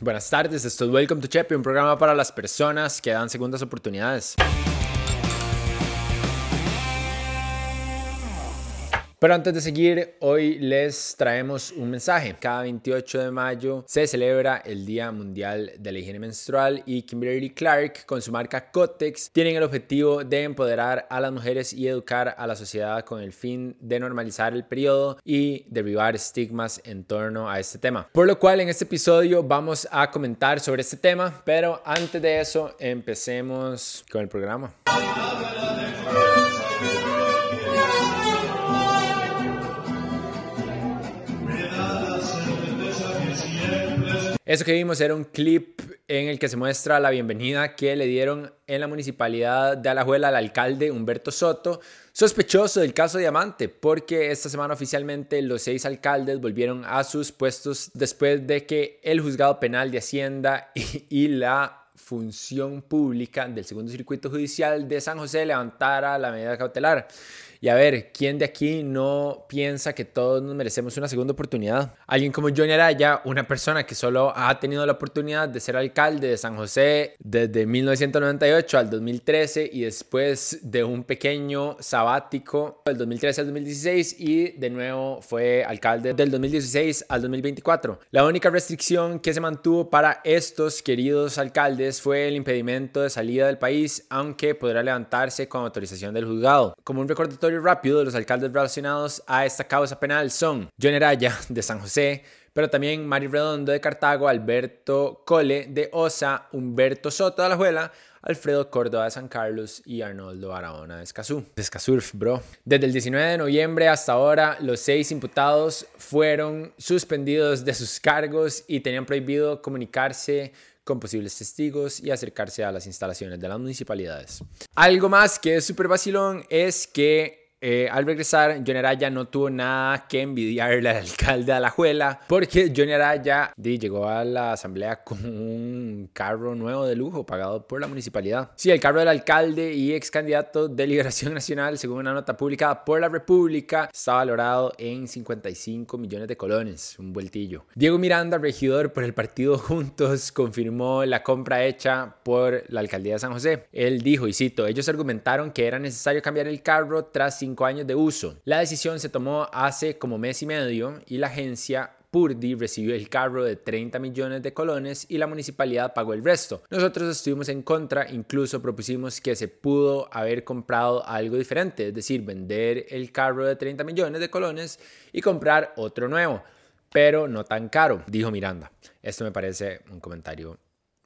Buenas tardes, esto es Welcome to Chepe, un programa para las personas que dan segundas oportunidades. Pero antes de seguir, hoy les traemos un mensaje. Cada 28 de mayo se celebra el Día Mundial de la Higiene Menstrual y Kimberly Clark con su marca Cotex tienen el objetivo de empoderar a las mujeres y educar a la sociedad con el fin de normalizar el periodo y derribar estigmas en torno a este tema. Por lo cual en este episodio vamos a comentar sobre este tema, pero antes de eso empecemos con el programa. Eso que vimos era un clip en el que se muestra la bienvenida que le dieron en la municipalidad de Alajuela al alcalde Humberto Soto, sospechoso del caso Diamante, porque esta semana oficialmente los seis alcaldes volvieron a sus puestos después de que el juzgado penal de Hacienda y, la función pública del segundo circuito judicial de San José levantara la medida cautelar. Y a ver, ¿quién de aquí no piensa que todos nos merecemos una segunda oportunidad? Alguien como Johnny Araya, una persona que solo ha tenido la oportunidad de ser alcalde de San José desde 1998 al 2013 y después de un pequeño sabático del 2013 al 2016 y de nuevo fue alcalde del 2016 al 2024. La única restricción que se mantuvo para estos queridos alcaldes fue el impedimento de salida del país, aunque podrá levantarse con autorización del juzgado. Como un recordatorio rápido de los alcaldes relacionados a esta causa penal son John Araya de San José, pero también Mari Redondo de Cartago, Alberto Cole de Osa, Humberto Soto de Alajuela, Alfredo Córdoba de San Carlos y Arnoldo Aragona de Escazú. De Escazurf, bro. Desde el 19 de noviembre hasta ahora, los seis imputados fueron suspendidos de sus cargos y tenían prohibido comunicarse con posibles testigos y acercarse a las instalaciones de las municipalidades. Algo más que es súper vacilón es que eh, al regresar, Johnny Araya no tuvo nada que envidiarle al alcalde de Alajuela, porque Johnny Araya llegó a la asamblea con un carro nuevo de lujo pagado por la municipalidad. Sí, el carro del alcalde y ex candidato de Liberación Nacional, según una nota publicada por la República, está valorado en 55 millones de colones, un vueltillo. Diego Miranda, regidor por el partido Juntos, confirmó la compra hecha por la alcaldía de San José. Él dijo, y cito, ellos argumentaron que era necesario cambiar el carro tras años de uso. La decisión se tomó hace como mes y medio y la agencia Purdi recibió el carro de 30 millones de colones y la municipalidad pagó el resto. Nosotros estuvimos en contra, incluso propusimos que se pudo haber comprado algo diferente, es decir, vender el carro de 30 millones de colones y comprar otro nuevo, pero no tan caro, dijo Miranda. Esto me parece un comentario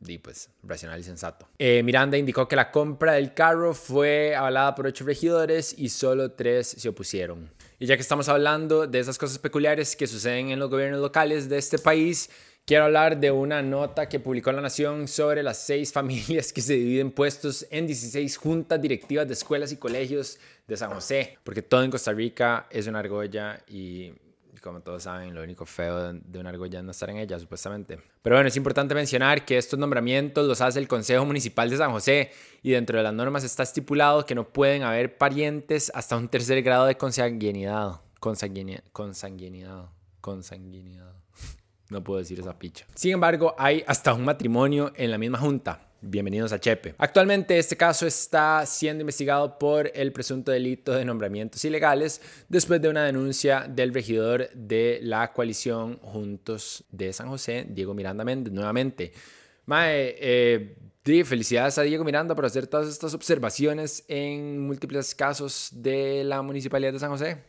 y pues racional y sensato. Eh, Miranda indicó que la compra del carro fue avalada por ocho regidores y solo tres se opusieron. Y ya que estamos hablando de esas cosas peculiares que suceden en los gobiernos locales de este país, quiero hablar de una nota que publicó La Nación sobre las seis familias que se dividen puestos en 16 juntas directivas de escuelas y colegios de San José, porque todo en Costa Rica es una argolla y como todos saben, lo único feo de una argolla es no estar en ella, supuestamente. Pero bueno, es importante mencionar que estos nombramientos los hace el Consejo Municipal de San José y dentro de las normas está estipulado que no pueden haber parientes hasta un tercer grado de consanguinidad. Consanguinidad. Consanguinidad. Consanguinidad. No puedo decir esa picha. Sin embargo, hay hasta un matrimonio en la misma junta. Bienvenidos a Chepe. Actualmente este caso está siendo investigado por el presunto delito de nombramientos ilegales después de una denuncia del regidor de la coalición Juntos de San José, Diego Miranda Méndez, nuevamente. Mae, eh, felicidades a Diego Miranda por hacer todas estas observaciones en múltiples casos de la Municipalidad de San José.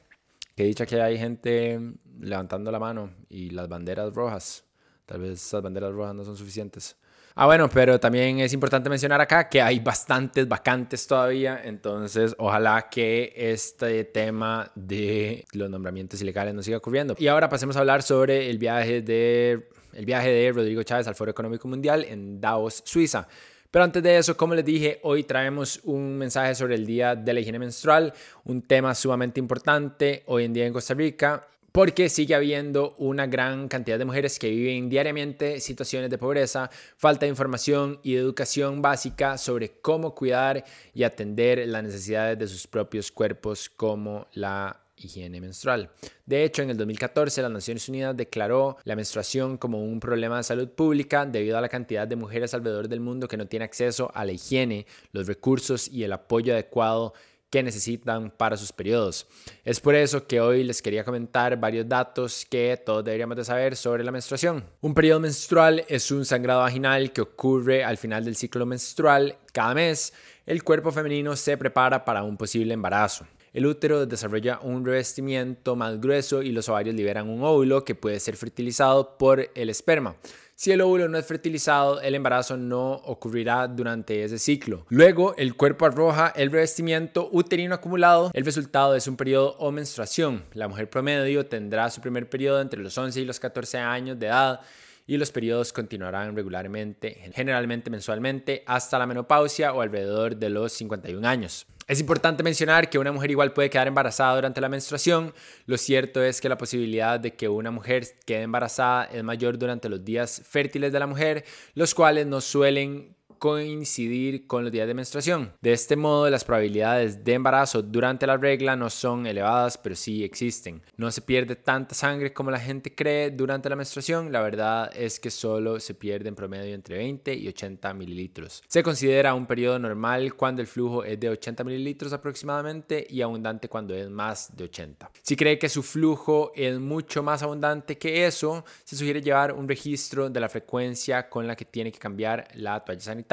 Que dicha que hay gente levantando la mano y las banderas rojas. Tal vez esas banderas rojas no son suficientes. Ah, bueno, pero también es importante mencionar acá que hay bastantes vacantes todavía, entonces ojalá que este tema de los nombramientos ilegales no siga ocurriendo. Y ahora pasemos a hablar sobre el viaje de, el viaje de Rodrigo Chávez al Foro Económico Mundial en Davos, Suiza. Pero antes de eso, como les dije, hoy traemos un mensaje sobre el Día de la Higiene Menstrual, un tema sumamente importante hoy en día en Costa Rica porque sigue habiendo una gran cantidad de mujeres que viven diariamente situaciones de pobreza, falta de información y educación básica sobre cómo cuidar y atender las necesidades de sus propios cuerpos como la higiene menstrual. De hecho, en el 2014 las Naciones Unidas declaró la menstruación como un problema de salud pública debido a la cantidad de mujeres alrededor del mundo que no tienen acceso a la higiene, los recursos y el apoyo adecuado que necesitan para sus periodos. Es por eso que hoy les quería comentar varios datos que todos deberíamos de saber sobre la menstruación. Un periodo menstrual es un sangrado vaginal que ocurre al final del ciclo menstrual. Cada mes, el cuerpo femenino se prepara para un posible embarazo. El útero desarrolla un revestimiento más grueso y los ovarios liberan un óvulo que puede ser fertilizado por el esperma. Si el óvulo no es fertilizado, el embarazo no ocurrirá durante ese ciclo. Luego, el cuerpo arroja el revestimiento uterino acumulado. El resultado es un periodo o menstruación. La mujer promedio tendrá su primer periodo entre los 11 y los 14 años de edad y los periodos continuarán regularmente, generalmente mensualmente, hasta la menopausia o alrededor de los 51 años. Es importante mencionar que una mujer igual puede quedar embarazada durante la menstruación. Lo cierto es que la posibilidad de que una mujer quede embarazada es mayor durante los días fértiles de la mujer, los cuales no suelen coincidir con los días de menstruación. De este modo, las probabilidades de embarazo durante la regla no son elevadas, pero sí existen. No se pierde tanta sangre como la gente cree durante la menstruación. La verdad es que solo se pierde en promedio entre 20 y 80 mililitros. Se considera un periodo normal cuando el flujo es de 80 mililitros aproximadamente y abundante cuando es más de 80. Si cree que su flujo es mucho más abundante que eso, se sugiere llevar un registro de la frecuencia con la que tiene que cambiar la toalla sanitaria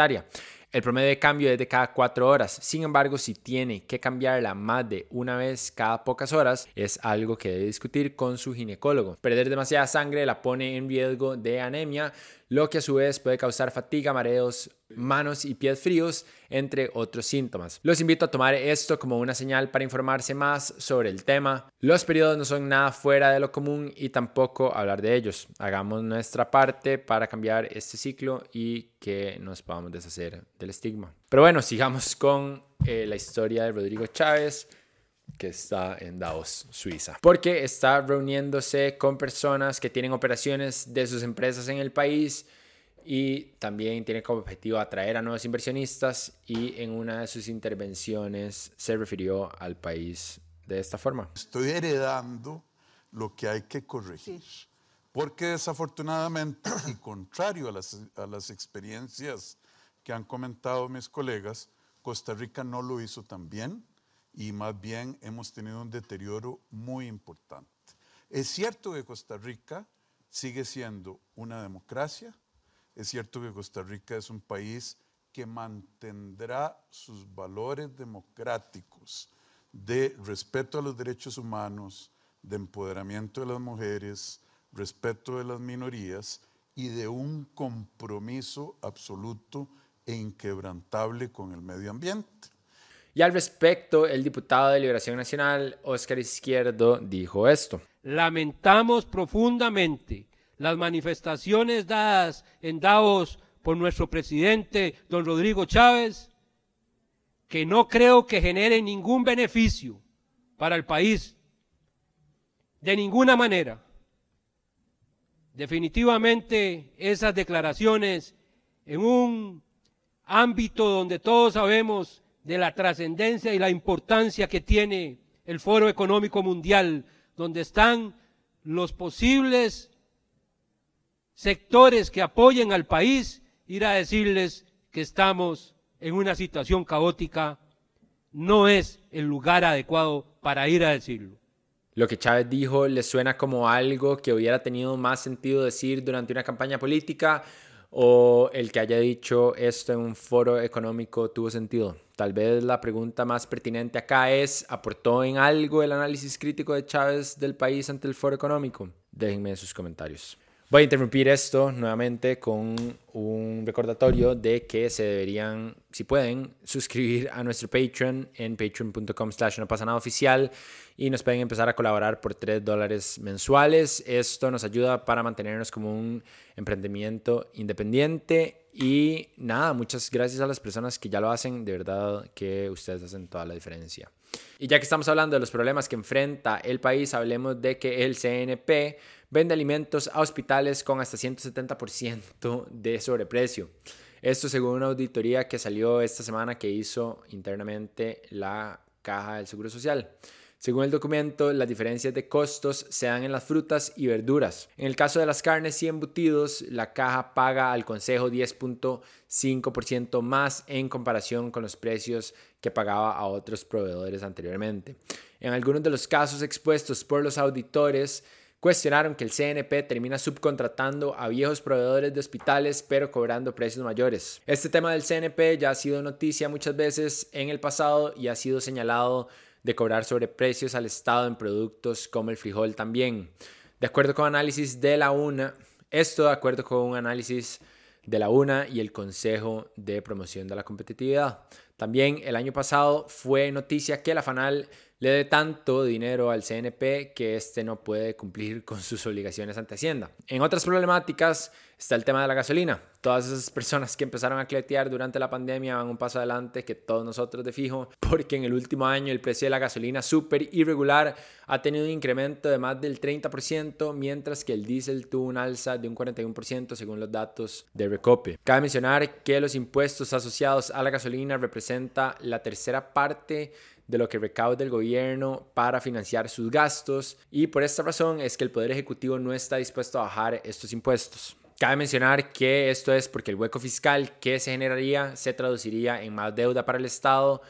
el promedio de cambio es de cada cuatro horas. Sin embargo, si tiene que cambiarla más de una vez cada pocas horas, es algo que debe discutir con su ginecólogo. Perder demasiada sangre la pone en riesgo de anemia, lo que a su vez puede causar fatiga, mareos, manos y pies fríos, entre otros síntomas. Los invito a tomar esto como una señal para informarse más sobre el tema. Los periodos no son nada fuera de lo común y tampoco hablar de ellos. Hagamos nuestra parte para cambiar este ciclo y que nos podamos deshacer del estigma. Pero bueno, sigamos con eh, la historia de Rodrigo Chávez que está en Davos, Suiza, porque está reuniéndose con personas que tienen operaciones de sus empresas en el país y también tiene como objetivo atraer a nuevos inversionistas y en una de sus intervenciones se refirió al país de esta forma. Estoy heredando lo que hay que corregir, porque desafortunadamente, y contrario a las, a las experiencias que han comentado mis colegas, Costa Rica no lo hizo tan bien y más bien hemos tenido un deterioro muy importante. Es cierto que Costa Rica sigue siendo una democracia, es cierto que Costa Rica es un país que mantendrá sus valores democráticos de respeto a los derechos humanos, de empoderamiento de las mujeres, respeto de las minorías y de un compromiso absoluto e inquebrantable con el medio ambiente. Y al respecto, el diputado de Liberación Nacional, Óscar Izquierdo, dijo esto. Lamentamos profundamente las manifestaciones dadas en Davos por nuestro presidente, don Rodrigo Chávez, que no creo que generen ningún beneficio para el país, de ninguna manera. Definitivamente esas declaraciones en un ámbito donde todos sabemos de la trascendencia y la importancia que tiene el Foro Económico Mundial, donde están los posibles sectores que apoyen al país, ir a decirles que estamos en una situación caótica, no es el lugar adecuado para ir a decirlo. Lo que Chávez dijo le suena como algo que hubiera tenido más sentido decir durante una campaña política o el que haya dicho esto en un foro económico tuvo sentido. Tal vez la pregunta más pertinente acá es, ¿aportó en algo el análisis crítico de Chávez del país ante el foro económico? Déjenme sus comentarios. Voy a interrumpir esto nuevamente con un recordatorio de que se deberían, si pueden, suscribir a nuestro Patreon en patreon.com slash no pasa nada oficial y nos pueden empezar a colaborar por 3 dólares mensuales. Esto nos ayuda para mantenernos como un emprendimiento independiente y nada, muchas gracias a las personas que ya lo hacen, de verdad que ustedes hacen toda la diferencia. Y ya que estamos hablando de los problemas que enfrenta el país, hablemos de que el CNP vende alimentos a hospitales con hasta 170% de sobreprecio. Esto según una auditoría que salió esta semana que hizo internamente la Caja del Seguro Social. Según el documento, las diferencias de costos se dan en las frutas y verduras. En el caso de las carnes y embutidos, la caja paga al Consejo 10.5% más en comparación con los precios que pagaba a otros proveedores anteriormente. En algunos de los casos expuestos por los auditores, cuestionaron que el CNP termina subcontratando a viejos proveedores de hospitales pero cobrando precios mayores. Este tema del CNP ya ha sido noticia muchas veces en el pasado y ha sido señalado de cobrar sobreprecios al Estado en productos como el frijol también. De acuerdo con análisis de la UNA, esto de acuerdo con un análisis de la UNA y el Consejo de Promoción de la Competitividad. También el año pasado fue noticia que la FANAL le dé tanto dinero al CNP que éste no puede cumplir con sus obligaciones ante Hacienda. En otras problemáticas está el tema de la gasolina. Todas esas personas que empezaron a cletear durante la pandemia van un paso adelante que todos nosotros de fijo, porque en el último año el precio de la gasolina súper irregular ha tenido un incremento de más del 30%, mientras que el diésel tuvo un alza de un 41% según los datos de Recope. Cabe mencionar que los impuestos asociados a la gasolina representa la tercera parte de lo que recauda el gobierno para financiar sus gastos y por esta razón es que el Poder Ejecutivo no está dispuesto a bajar estos impuestos. Cabe mencionar que esto es porque el hueco fiscal que se generaría se traduciría en más deuda para el Estado.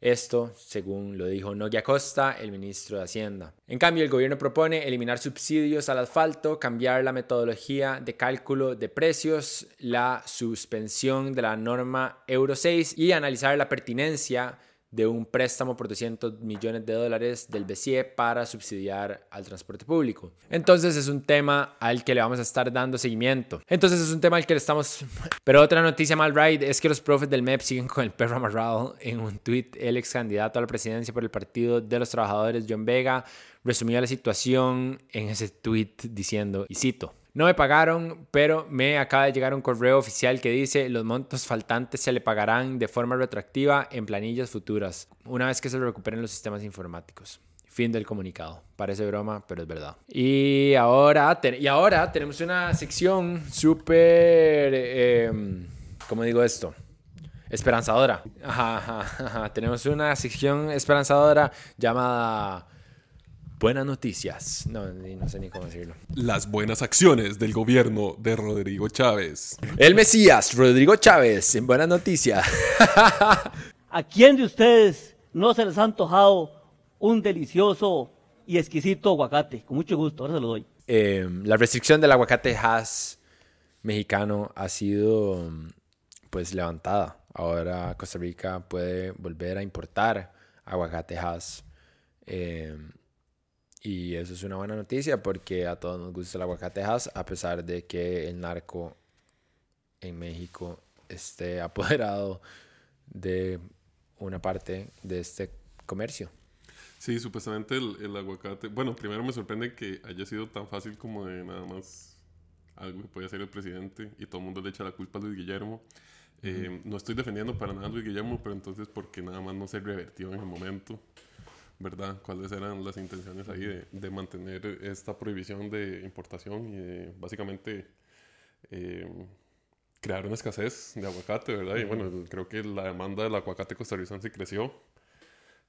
Esto, según lo dijo Nogui Acosta, el ministro de Hacienda. En cambio, el gobierno propone eliminar subsidios al asfalto, cambiar la metodología de cálculo de precios, la suspensión de la norma Euro 6 y analizar la pertinencia de un préstamo por 200 millones de dólares del BCE para subsidiar al transporte público. Entonces es un tema al que le vamos a estar dando seguimiento. Entonces es un tema al que le estamos... Pero otra noticia mal right es que los profes del MEP siguen con el perro amarrado. En un tweet, el ex candidato a la presidencia por el Partido de los Trabajadores, John Vega, resumió la situación en ese tweet diciendo, y cito, no me pagaron, pero me acaba de llegar un correo oficial que dice los montos faltantes se le pagarán de forma retroactiva en planillas futuras, una vez que se recuperen los sistemas informáticos. Fin del comunicado. Parece broma, pero es verdad. Y ahora, y ahora tenemos una sección súper... Em, ¿Cómo digo esto? Esperanzadora. Tenemos una sección esperanzadora llamada Buenas noticias. No, no sé ni cómo decirlo. Las buenas acciones del gobierno de Rodrigo Chávez. El Mesías, Rodrigo Chávez, en buenas noticias. ¿A quién de ustedes no se les ha antojado un delicioso y exquisito aguacate? Con mucho gusto, ahora se lo doy. Em, la restricción del aguacate Hass mexicano ha sido pues levantada. Ahora Costa Rica puede volver a importar aguacate Hass. Eh, y eso es una buena noticia porque a todos nos gusta el aguacatejas, a pesar de que el narco en México esté apoderado de una parte de este comercio. Sí, supuestamente el, aguacate. Bueno, primero me sorprende que haya sido tan fácil como de nada más algo que puede hacer el presidente y todo el mundo le echa la culpa a Luis Guillermo. Eh, no estoy defendiendo para nada a Luis Guillermo, pero entonces porque nada más no se revertió en el momento. ¿Verdad? ¿Cuáles eran las intenciones ahí de, mantener esta prohibición de importación y básicamente eh, crear una escasez de aguacate, ¿verdad? Y bueno, creo que la demanda del aguacate costarricense creció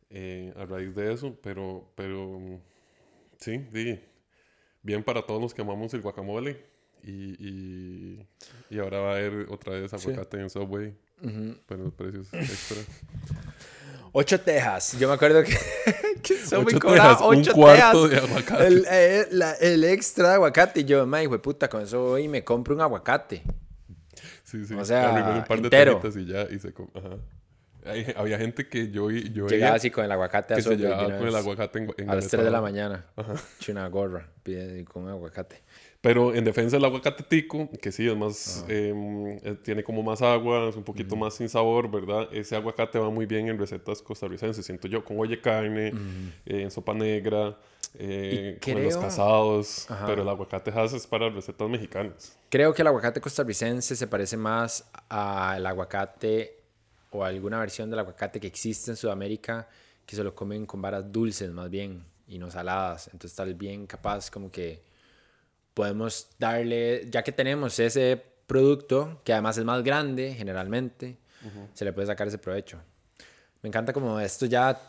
eh, a raíz de eso, pero, pero sí, sí, bien para todos los que amamos el guacamole y, y, ahora va a haber otra vez aguacate en Subway, pero los precios extra. Ocho tejas. Yo me acuerdo que, que son ocho tejas, ocho un cuarto de aguacate. El, eh, el, extra de aguacate. Y yo, me hijo puta, con eso voy y me compro un aguacate. Sí, sí. O sea, un par entero. de y ya. Y se Ajá. había gente que yo, yo Llegaba así con el aguacate se llevaba con el aguacate en, en A las 3 de la mañana. Ajá. una gorra con aguacate. Pero en defensa del aguacate tico, que sí, es más, em, eh, tiene como más agua, es un poquito más sin sabor, ¿verdad? Ese aguacate va muy bien en recetas costarricenses, siento yo, con oye carne, eh, en sopa negra, eh, con los casados, pero el aguacate es para recetas mexicanas. Creo que el aguacate costarricense se parece más al aguacate o a alguna versión del aguacate que existe en Sudamérica, que se lo comen con varas dulces más bien y no saladas, entonces tal bien capaz como que podemos darle, ya que tenemos ese producto, que además es más grande generalmente, se le puede sacar ese provecho. Me encanta como esto ya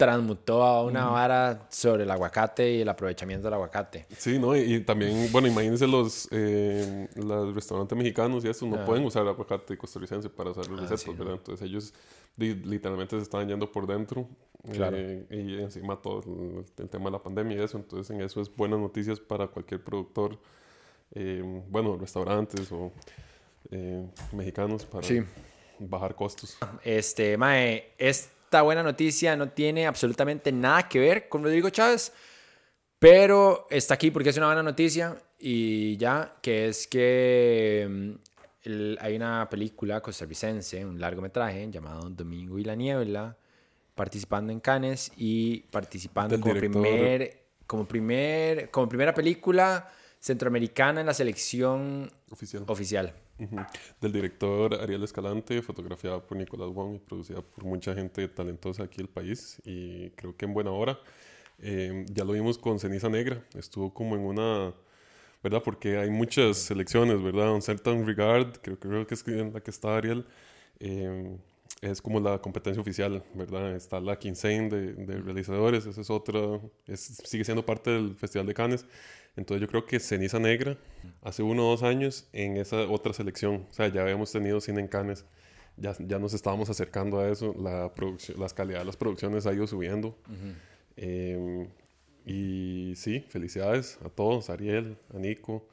transmutó a una vara sobre el aguacate y el aprovechamiento del aguacate. Sí, ¿no? Y, y también, bueno, imagínense los, eh, los restaurantes mexicanos y eso, no pueden usar aguacate costarricense para hacer los recetas, ¿verdad? Entonces ellos li- literalmente se estaban yendo por dentro. Claro. eh, y encima todo el, el tema de la pandemia y eso. Entonces en eso es buenas noticias para cualquier productor, eh, bueno, restaurantes o eh, mexicanos para Sí. bajar costos. Este, mae, esta buena noticia no tiene absolutamente nada que ver con Rodrigo Chávez, pero está aquí porque es una buena noticia y ya, que es que mm, el- hay una película costarricense, un largometraje llamado Domingo y la Niebla, participando en Cannes y participando como primer, como primer, como primera película centroamericana en la selección Oficial. oficial. Del director Ariel Escalante, fotografiada por Nicolás Wong y producida por mucha gente talentosa aquí del país y creo que en buena hora. Eh, ya lo vimos con Ceniza Negra, estuvo como en una, ¿verdad? Porque hay muchas selecciones, ¿verdad? Un Certain Regard, creo, creo que es en la que está Ariel, eh, es como la competencia oficial, ¿verdad? Está la Quinzaine de, de realizadores, esa es otra, es- sigue siendo parte del Festival de Cannes. Entonces yo creo que Ceniza Negra, hace uno o dos años, en esa otra selección, o sea, ya habíamos tenido cine en Cannes, ya, ya nos estábamos acercando a eso, la las calidad de las producciones ha ido subiendo. Eh, y sí, felicidades a todos, a Ariel, a Nico,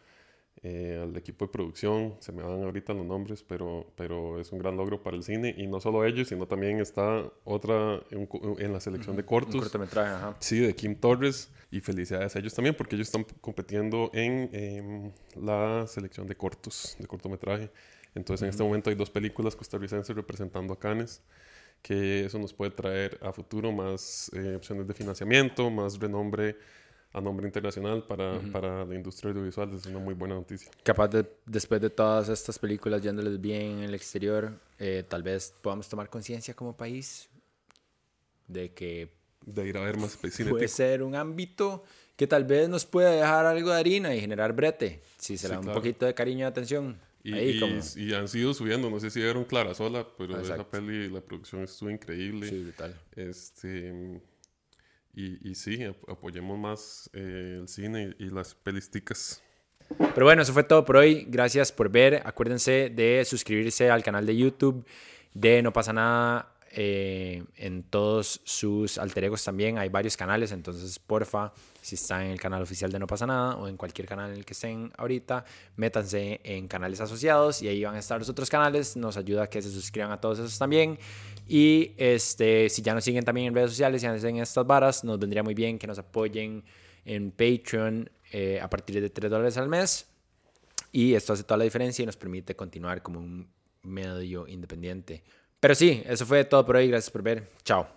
eh, al equipo de producción, se me van ahorita los nombres, pero, pero es un gran logro para el cine y no solo ellos, sino también está otra en, en la selección de Un cortos. cortometraje, ajá. Sí, de Kim Torres. Y felicidades a ellos también porque ellos están compitiendo en em, la selección de cortos, de cortometraje. Entonces en este momento hay dos películas costarricenses representando a Cannes, que eso nos puede traer a futuro más eh, opciones de financiamiento, más renombre a nombre internacional para, para la industria audiovisual. Es una muy buena noticia. capaz de, después de todas estas películas yéndoles bien en el exterior, eh, tal vez podamos tomar conciencia como país de que De ir a ver más cine puede ser un ámbito que tal vez nos pueda dejar algo de harina y generar brete, si se le da un claro. poquito de cariño y atención. Y, Ahí y- como... y han sido subiendo, no sé si vieron Clara Sola, pero esa Exacto. peli, la producción estuvo increíble. Sí, brutal. Este, y, sí, ap- apoyemos más eh, el cine y, y las pelisticas. Pero bueno, eso fue todo por hoy. Gracias por ver. Acuérdense de suscribirse al canal de YouTube de No pasa nada eh, en todos sus alter egos también. Hay varios canales, entonces porfa, si están en el canal oficial de No pasa nada o en cualquier canal en el que estén ahorita, métanse en canales asociados y ahí van a estar los otros canales. Nos ayuda a que se suscriban a todos esos también. Y este, si ya nos siguen también en redes sociales y hacen estas varas, nos vendría muy bien que nos apoyen en Patreon eh, a partir de 3 dólares al mes. Y esto hace toda la diferencia y nos permite continuar como un medio independiente. Pero sí, eso fue todo por hoy. Gracias por ver. Chao.